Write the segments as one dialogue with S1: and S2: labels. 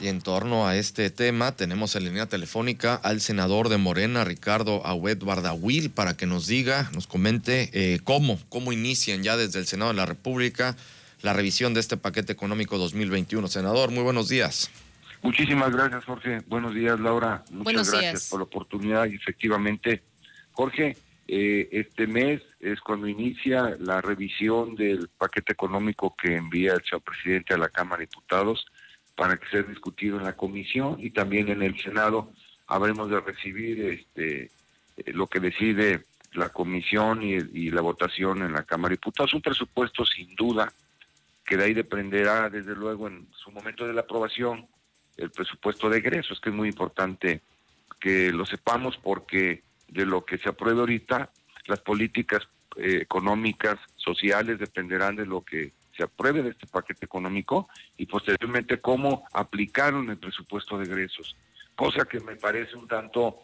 S1: Y en torno a este tema, tenemos en línea telefónica al senador de Morena, Ricardo Agüed Bardahuil, para que nos diga, nos comente eh, cómo, cómo inician ya desde el Senado de la República la revisión de este paquete económico 2021. Senador, muy buenos días.
S2: Muchísimas gracias, Jorge. Buenos días, Laura. Muchas gracias por la oportunidad. Y efectivamente, Jorge, eh, este mes es cuando inicia la revisión del paquete económico que envía el señor presidente a la Cámara de Diputados para que sea discutido en la comisión y también en el Senado habremos de recibir este eh, lo que decide la comisión y, la votación en la Cámara de Diputados. Un presupuesto sin duda que de ahí dependerá desde luego en su momento de la aprobación el presupuesto de egresos, que es muy importante que lo sepamos porque de lo que se apruebe ahorita, las políticas eh, económicas, sociales dependerán de lo que se apruebe de este paquete económico y posteriormente cómo aplicaron el presupuesto de egresos, cosa que me parece un tanto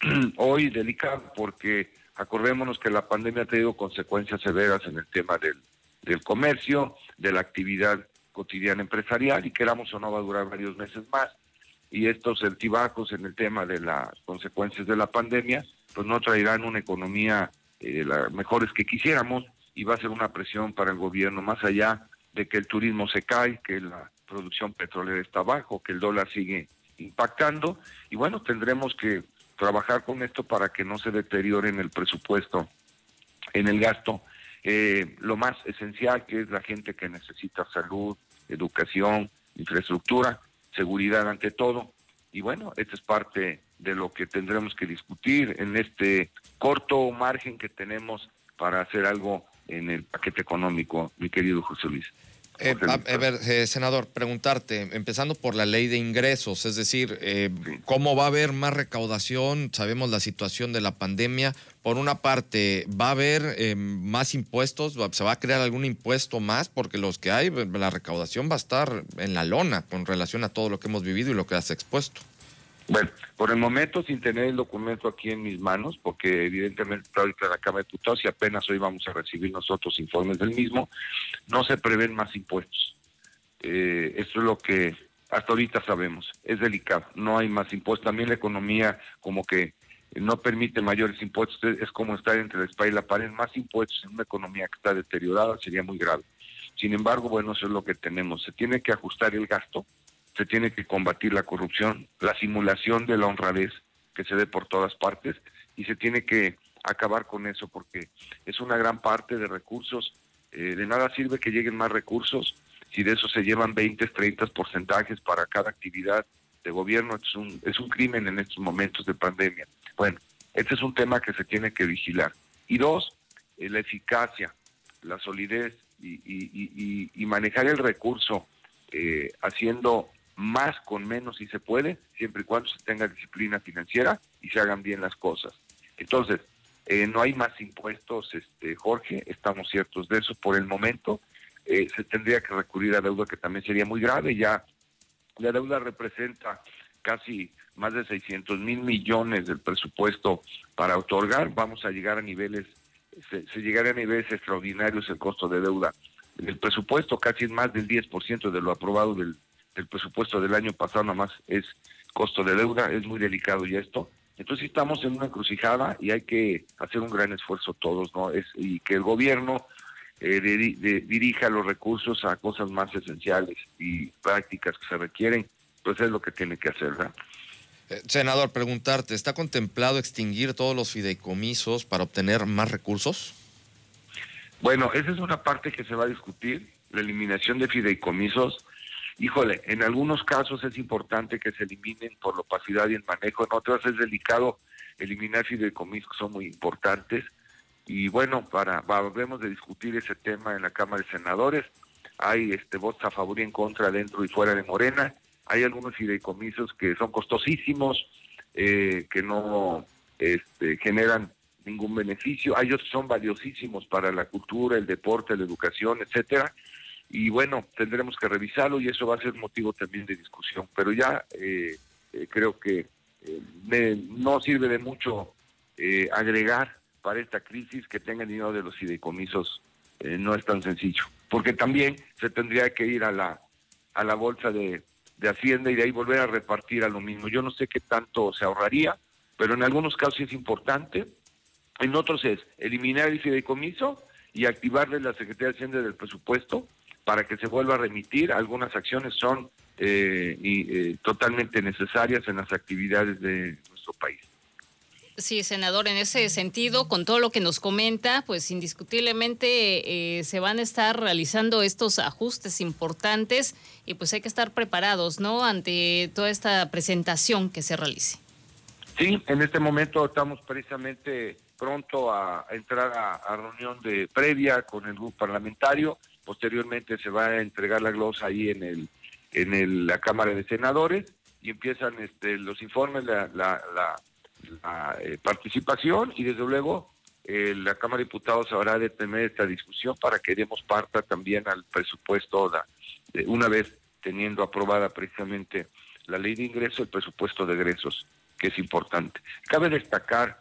S2: hoy delicado porque acordémonos que la pandemia ha tenido consecuencias severas en el tema del, del comercio, de la actividad cotidiana empresarial y queramos o no va a durar varios meses más. Y estos altibajos en el tema de las consecuencias de la pandemia pues no traerán una economía eh, la mejores que quisiéramos y va a ser una presión para el gobierno, más allá de que el turismo se cae, que la producción petrolera está bajo, que el dólar sigue impactando, y bueno, tendremos que trabajar con esto para que no se deteriore en el presupuesto, en el gasto, eh, lo más esencial que es la gente que necesita salud, educación, infraestructura, seguridad ante todo, y bueno, esta es parte de lo que tendremos que discutir en este corto margen que tenemos para hacer algo en el paquete económico, mi querido José Luis.
S1: Eh, a, ver, eh, senador, preguntarte, empezando por la ley de ingresos, es decir, eh, ¿cómo va a haber más recaudación? Sabemos la situación de la pandemia. Por una parte, ¿va a haber más impuestos? ¿Se va a crear algún impuesto más? Porque los que hay, la recaudación va a estar en la lona con relación a todo lo que hemos vivido y lo que has expuesto.
S2: Bueno, por el momento sin tener el documento aquí en mis manos, porque evidentemente está ahorita la Cámara de Diputados y apenas hoy vamos a recibir nosotros informes del mismo, no se prevén más impuestos. Eh, esto es lo que hasta ahorita sabemos. Es delicado, no hay más impuestos. También la economía como que no permite mayores impuestos, es como estar entre la espalda y la pared. Más impuestos en una economía que está deteriorada sería muy grave. Sin embargo, bueno, eso es lo que tenemos. Se tiene que ajustar el gasto, se tiene que combatir la corrupción, la simulación de la honradez que se dé por todas partes y se tiene que acabar con eso porque es una gran parte de recursos. Eh, de nada sirve que lleguen más recursos si de eso se llevan 20, 30 porcentajes para cada actividad de gobierno. Es un, es un crimen en estos momentos de pandemia. Bueno, este es un tema que se tiene que vigilar. Y dos, eh, la eficacia, la solidez y, y, manejar el recurso eh, haciendo más con menos si se puede, siempre y cuando se tenga disciplina financiera y se hagan bien las cosas. Entonces, eh, no hay más impuestos, este Jorge, estamos ciertos de eso por el momento. Eh, se tendría que recurrir a deuda que también sería muy grave. Ya la deuda representa casi más de 600 mil millones del presupuesto para otorgar. Vamos a llegar a niveles, se, se llegaría a niveles extraordinarios el costo de deuda. El presupuesto casi es más del 10% de lo aprobado del el presupuesto del año pasado nada más es costo de deuda, es muy delicado ya esto. Entonces estamos en una encrucijada y hay que hacer un gran esfuerzo todos, ¿no? Es, y que el gobierno eh, dirija los recursos a cosas más esenciales y prácticas que se requieren, pues es lo que tiene que hacer, ¿verdad?
S1: Eh, senador, preguntarte, ¿está contemplado extinguir todos los fideicomisos para obtener más recursos?
S2: Bueno, esa es una parte que se va a discutir, la eliminación de fideicomisos híjole, en algunos casos es importante que se eliminen por la opacidad y el manejo, en otros es delicado eliminar fideicomisos que son muy importantes. Y bueno, para volvemos de discutir ese tema en la Cámara de Senadores. Hay este votos a favor y en contra dentro y fuera de Morena. Hay algunos fideicomisos que son costosísimos, eh, que no este, generan ningún beneficio. Hay otros que son valiosísimos para la cultura, el deporte, la educación, etcétera y bueno, tendremos que revisarlo y eso va a ser motivo también de discusión. Pero ya eh, eh, creo que eh, no sirve de mucho agregar para esta crisis que tengan dinero de los fideicomisos, no es tan sencillo. Porque también se tendría que ir a la, a la bolsa de, de Hacienda y de ahí volver a repartir a lo mismo. Yo no sé qué tanto se ahorraría, pero en algunos casos es importante. En otros es eliminar el fideicomiso y activarle la Secretaría de Hacienda del presupuesto para que se vuelva a remitir. Algunas acciones son eh, y, eh, totalmente necesarias en las actividades de nuestro país.
S3: Sí, senador, en ese sentido, con todo lo que nos comenta, pues indiscutiblemente eh, se van a estar realizando estos ajustes importantes y pues hay que estar preparados, ¿no? Ante toda esta presentación que se realice.
S2: Sí, en este momento estamos precisamente pronto a, entrar a, reunión de previa con el grupo parlamentario. Posteriormente se va a entregar la glosa ahí en el en la Cámara de Senadores y empiezan este, los informes, la, la, la, eh, participación y desde luego eh, la Cámara de Diputados habrá de tener esta discusión para que demos parte también al presupuesto, una vez teniendo aprobada precisamente la ley de ingreso, el presupuesto de egresos, que es importante. Cabe destacar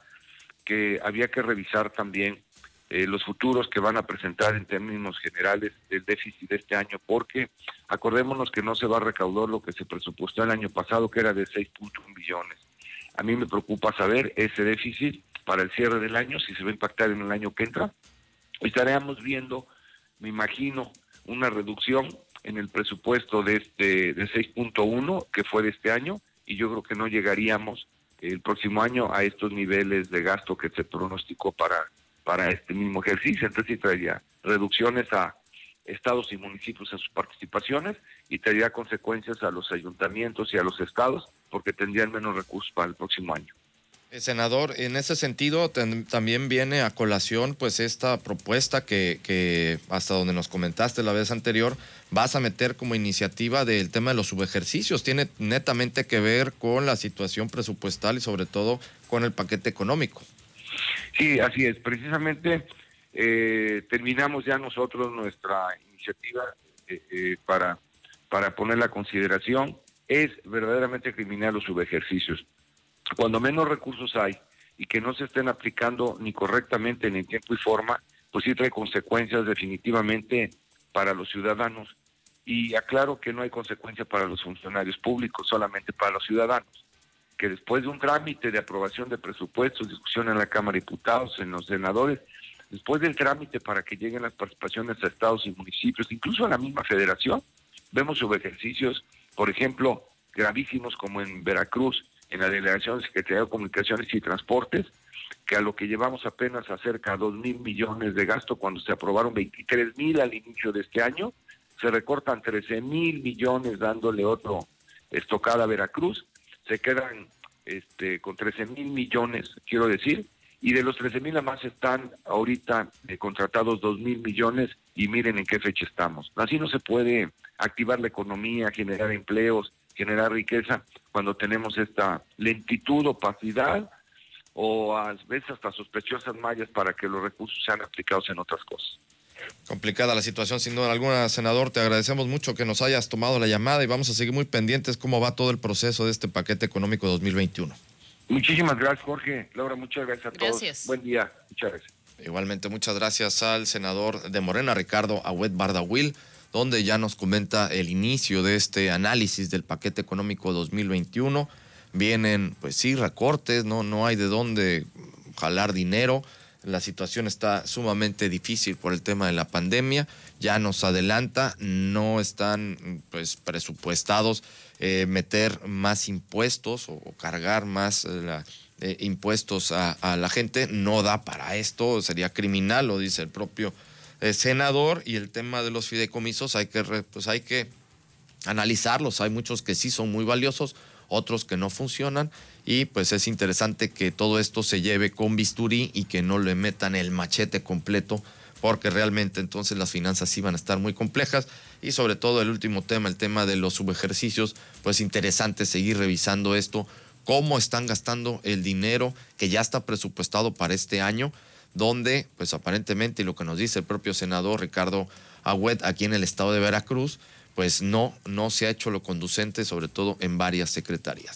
S2: que había que revisar también eh, los futuros que van a presentar en términos generales del déficit de este año, porque acordémonos que no se va a recaudar lo que se presupuestó el año pasado, que era de 6.1 billones. A mí me preocupa saber ese déficit para el cierre del año, si se va a impactar en el año que entra. Estaríamos viendo, me imagino, una reducción en el presupuesto de este de 6.1 que fue de este año y yo creo que no llegaríamos el próximo año a estos niveles de gasto que se pronosticó para para este mismo ejercicio. Entonces sí traería reducciones a estados y municipios en sus participaciones y traería consecuencias a los ayuntamientos y a los estados porque tendrían menos recursos para el próximo año.
S1: Eh, senador, en ese sentido también viene a colación pues esta propuesta que, que, hasta donde nos comentaste la vez anterior vas a meter como iniciativa del tema de los subejercicios. Tiene netamente que ver con la situación presupuestal y sobre todo con el paquete económico.
S2: Sí, así es. Precisamente eh, terminamos ya nosotros nuestra iniciativa eh, eh, para, para poner la consideración. Es verdaderamente criminal los subejercicios. Cuando menos recursos hay y que no se estén aplicando ni correctamente ni en tiempo y forma, pues sí trae consecuencias definitivamente para los ciudadanos. Y aclaro que no hay consecuencia para los funcionarios públicos, solamente para los ciudadanos que después de un trámite de aprobación de presupuestos, discusión en la Cámara de Diputados, en los senadores, después del trámite para que lleguen las participaciones a estados y municipios, incluso a la misma federación, vemos ejercicios, por ejemplo, gravísimos como en Veracruz, en la Delegación de Secretaría de Comunicaciones y Transportes, que a lo que llevamos apenas a cerca de 2 mil millones de gasto cuando se aprobaron 23 mil al inicio de este año, se recortan 13 mil millones dándole otro estocada a Veracruz se quedan este, con 13 mil millones, quiero decir, y de los 13 mil más están ahorita eh, contratados 2 mil millones y miren en qué fecha estamos. Así no se puede activar la economía, generar empleos, generar riqueza cuando tenemos esta lentitud, opacidad o a veces hasta sospechosas mallas para que los recursos sean aplicados en otras cosas.
S1: Complicada la situación, sin duda alguna, senador. Te agradecemos mucho que nos hayas tomado la llamada y vamos a seguir muy pendientes cómo va todo el proceso de este paquete económico 2021.
S2: Muchísimas gracias, Jorge. Laura, muchas gracias a todos. Buen día. Muchas gracias.
S1: Igualmente, muchas gracias al senador de Morena, Ricardo Agüet Bardawil, donde ya nos comenta el inicio de este análisis del paquete económico 2021. Vienen, pues sí, recortes, no, no hay de dónde jalar dinero la situación está sumamente difícil por el tema de la pandemia. Ya nos adelanta, no están pues presupuestados eh, meter más impuestos o, cargar más eh, eh, impuestos a, la gente. No da para esto, sería criminal, lo dice el propio senador. Y el tema de los fideicomisos hay que, pues hay que analizarlos. Hay muchos que sí son muy valiosos, otros que no funcionan. Y pues es interesante que todo esto se lleve con bisturí y que no le metan el machete completo porque realmente entonces las finanzas iban a estar muy complejas. Y sobre todo el último tema, el tema de los subejercicios, pues interesante seguir revisando esto, cómo están gastando el dinero que ya está presupuestado para este año, donde pues aparentemente lo que nos dice el propio senador Ricardo Agüet aquí en el estado de Veracruz, pues no, no se ha hecho lo conducente, sobre todo en varias secretarías.